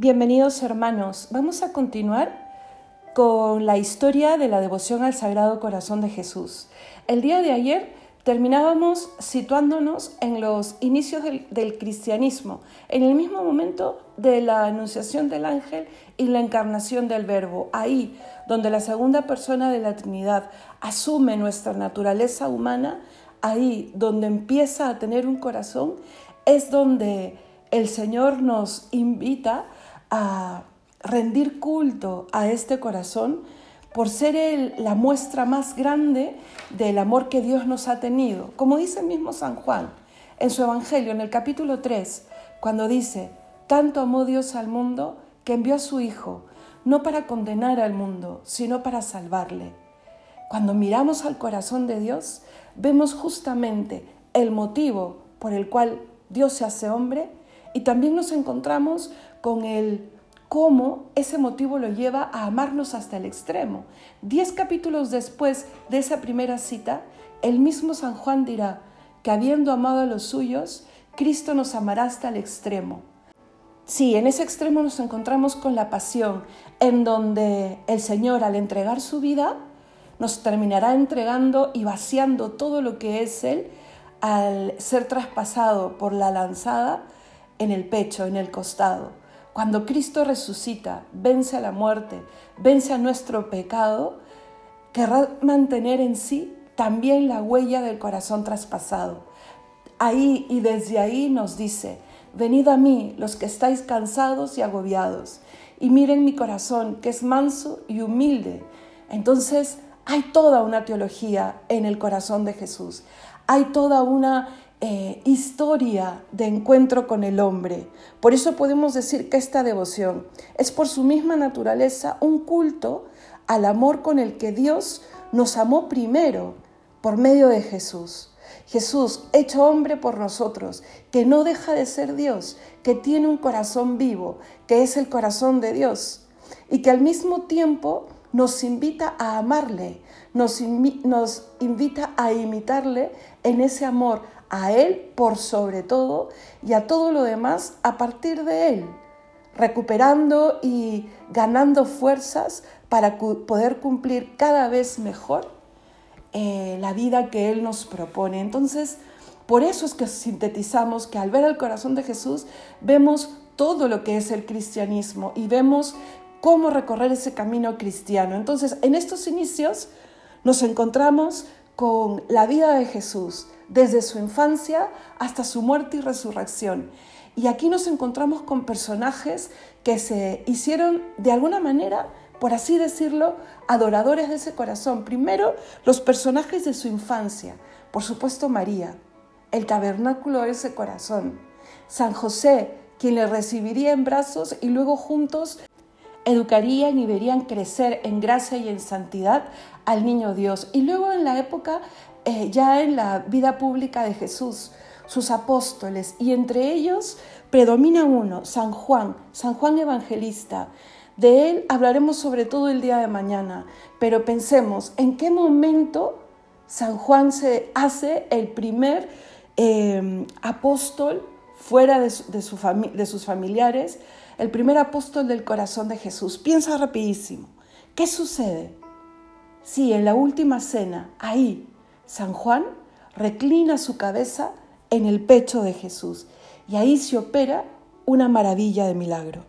Bienvenidos hermanos. Vamos a continuar con la historia de la devoción al Sagrado Corazón de Jesús. El día de ayer terminábamos situándonos en los inicios del, cristianismo, en el mismo momento de la anunciación del ángel y la encarnación del verbo, ahí donde la segunda persona de la Trinidad asume nuestra naturaleza humana, ahí donde empieza a tener un corazón, es donde el Señor nos invita a rendir culto a este corazón por ser la muestra más grande del amor que Dios nos ha tenido. Como dice el mismo San Juan en su Evangelio, en el capítulo 3, cuando dice, tanto amó Dios al mundo que envió a su Hijo, no para condenar al mundo, sino para salvarle. Cuando miramos al corazón de Dios, vemos justamente el motivo por el cual Dios se hace hombre y también nos encontramos con el cómo ese motivo lo lleva a amarnos hasta el extremo. Diez capítulos después de esa primera cita, el mismo San Juan dirá que habiendo amado a los suyos, Cristo nos amará hasta el extremo. Sí, en ese extremo nos encontramos con la pasión, en donde el Señor al entregar su vida nos terminará entregando y vaciando todo lo que es Él al ser traspasado por la lanzada en el pecho, en el costado. Cuando Cristo resucita, vence a la muerte, vence a nuestro pecado, querrá mantener en sí también la huella del corazón traspasado. Ahí y desde ahí nos dice, venid a mí los que estáis cansados y agobiados, y miren mi corazón, que es manso y humilde. Entonces hay toda una teología en el corazón de Jesús, hay toda una eh, historia de encuentro con el hombre. Por eso podemos decir que esta devoción es por su misma naturaleza un culto al amor con el que Dios nos amó primero por medio de Jesús. Jesús, hecho hombre por nosotros, que no deja de ser Dios, que tiene un corazón vivo, que es el corazón de Dios, y que al mismo tiempo nos invita a amarle, nos, invita a imitarle en ese amor, a Él por sobre todo y a todo lo demás a partir de Él, recuperando y ganando fuerzas para poder cumplir cada vez mejor eh, la vida que Él nos propone. Entonces, por eso es que sintetizamos que al ver el corazón de Jesús vemos todo lo que es el cristianismo y vemos cómo recorrer ese camino cristiano. Entonces, en estos inicios nos encontramos con la vida de Jesús, desde su infancia hasta su muerte y resurrección. Y aquí nos encontramos con personajes que se hicieron de alguna manera, por así decirlo, adoradores de ese corazón. Primero, los personajes de su infancia, por supuesto María, el tabernáculo de ese corazón, San José, quien le recibiría en brazos y luego juntos educarían y verían crecer en gracia y en santidad al niño Dios. Y luego en la época, eh, ya en la vida pública de Jesús, sus apóstoles, y entre ellos predomina uno, San Juan, San Juan Evangelista. De él hablaremos sobre todo el día de mañana, pero pensemos en qué momento San Juan se hace el primer eh, apóstol fuera de, de sus familiares, el primer apóstol del corazón de Jesús. Piensa rapidísimo. ¿Qué sucede? Sí, en la última cena, ahí, San Juan reclina su cabeza en el pecho de Jesús y ahí se opera una maravilla de milagro.